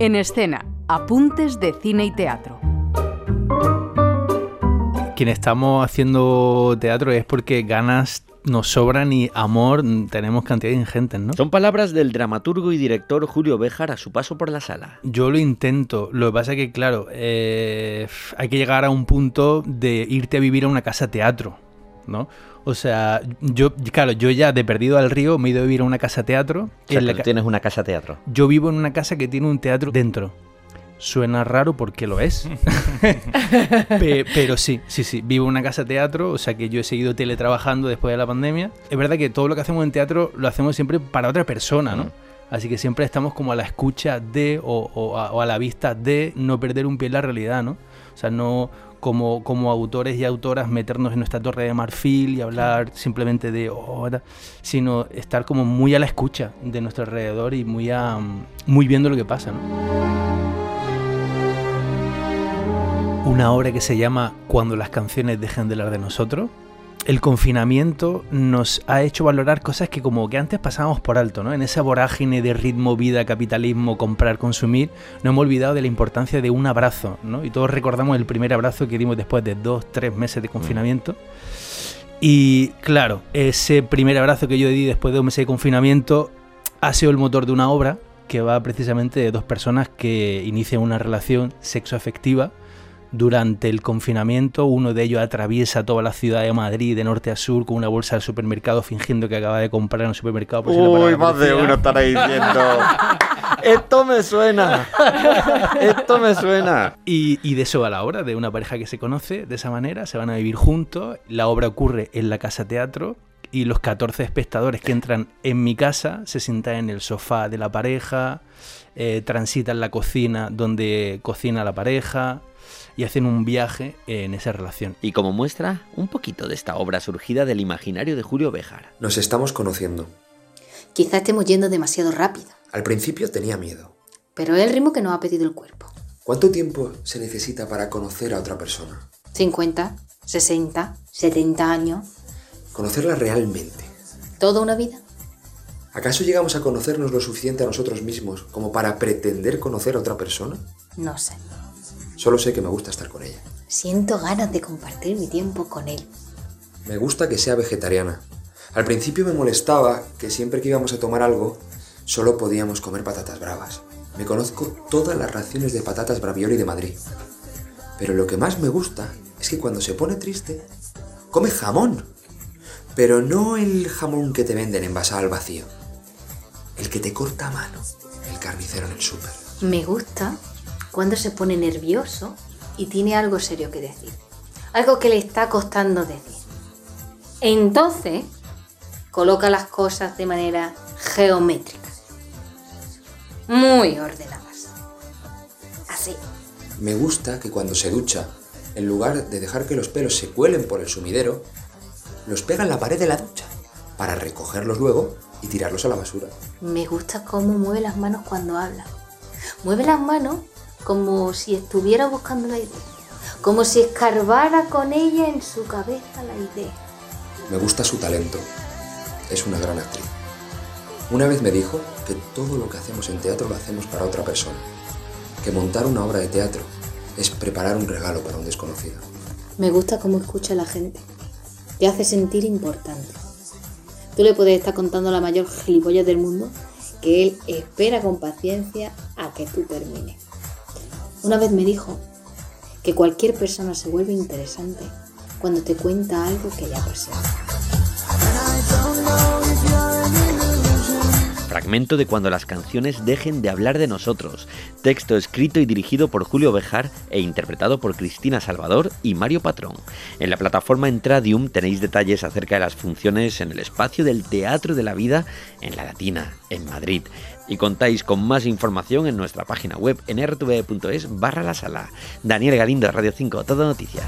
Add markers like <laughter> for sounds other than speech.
En escena, apuntes de cine y teatro. Quienes estamos haciendo teatro es porque ganas nos sobran y amor tenemos cantidad ingentes, ¿no? Son palabras del dramaturgo y director Julio Béjar a su paso por la sala. Yo lo intento, lo que pasa es que, claro, eh, hay que llegar a un punto de irte a vivir a una casa teatro, ¿no? O sea, yo, claro, yo ya de perdido al río me he ido a vivir a una casa teatro. O sea, tienes una casa teatro. Yo vivo en una casa que tiene un teatro dentro. Suena raro porque lo es. <laughs> pero sí, sí, sí. Vivo en una casa teatro, o sea que yo he seguido teletrabajando después de la pandemia. Es verdad que todo lo que hacemos en teatro lo hacemos siempre para otra persona, ¿no? Mm. Así que siempre estamos como a la escucha de o, a, la vista de no perder un pie en la realidad, ¿no? O sea, no como, como autores y autoras meternos en nuestra torre de marfil y hablar simplemente de oh, sino estar como muy a la escucha de nuestro alrededor y muy, a, muy viendo lo que pasa, ¿no? una obra que se llama Cuando las canciones dejen de hablar de nosotros. El confinamiento nos ha hecho valorar cosas que como que antes pasábamos por alto, ¿no? En esa vorágine de ritmo, vida, capitalismo, comprar, consumir, no hemos olvidado de la importancia de un abrazo, ¿no? Y todos recordamos el primer abrazo que dimos después de dos, tres meses de mm. confinamiento. Y claro, ese primer abrazo que yo di después de un mes de confinamiento ha sido el motor de una obra que va precisamente de dos personas que inician una relación sexoafectiva durante el confinamiento, uno de ellos atraviesa toda la ciudad de Madrid de norte a sur con una bolsa de supermercado fingiendo que acaba de comprar en un supermercado. Uy, más de uno estará diciendo. Esto me suena. Esto me suena. Y, y, de eso va la obra, de una pareja que se conoce de esa manera, se van a vivir juntos. La obra ocurre en la casa teatro y los 14 espectadores que entran en mi casa se sientan en el sofá de la pareja, eh, transitan la cocina donde cocina la pareja, y hacen un viaje en esa relación. Y como muestra, un poquito de esta obra surgida del imaginario de Julio Bejar. Nos estamos conociendo. Quizá estemos yendo demasiado rápido. Al principio tenía miedo. Pero es el ritmo que nos ha pedido el cuerpo. ¿Cuánto tiempo se necesita para conocer a otra persona? 50, 60, 70 años. Conocerla realmente. ¿Toda una vida? ¿Acaso llegamos a conocernos lo suficiente a nosotros mismos como para pretender conocer a otra persona? No sé. Solo sé que me gusta estar con ella. Siento ganas de compartir mi tiempo con él. Me gusta que sea vegetariana. Al principio me molestaba que siempre que íbamos a tomar algo, solo podíamos comer patatas bravas. Me conozco todas las raciones de patatas bravioli de Madrid. Pero lo que más me gusta es que cuando se pone triste, come jamón. Pero no el jamón que te venden envasado al vacío. El que te corta a mano el carnicero en el súper. Me gusta cuando se pone nervioso y tiene algo serio que decir, algo que le está costando decir. Entonces, coloca las cosas de manera geométrica, muy ordenadas. Así. Me gusta que cuando se ducha, en lugar de dejar que los pelos se cuelen por el sumidero, los pega en la pared de la ducha para recogerlos luego y tirarlos a la basura. Me gusta cómo mueve las manos cuando habla. Mueve las manos como si estuviera buscando la idea, como si escarbara con ella en su cabeza la idea. Me gusta su talento, es una gran actriz. Una vez me dijo que todo lo que hacemos en teatro lo hacemos para otra persona, que montar una obra de teatro es preparar un regalo para un desconocido. Me gusta cómo escucha a la gente, te hace sentir importante. Tú le puedes estar contando la mayor gilipollas del mundo que él espera con paciencia a que tú termines. Una vez me dijo que cualquier persona se vuelve interesante cuando te cuenta algo que le apasiona. Fragmento de Cuando las canciones dejen de hablar de nosotros. Texto escrito y dirigido por Julio Bejar e interpretado por Cristina Salvador y Mario Patrón. En la plataforma Entradium tenéis detalles acerca de las funciones en el espacio del Teatro de la Vida en La Latina, en Madrid y contáis con más información en nuestra página web en rtv.es barra la sala. Daniel Galindo, Radio 5, Todo Noticias.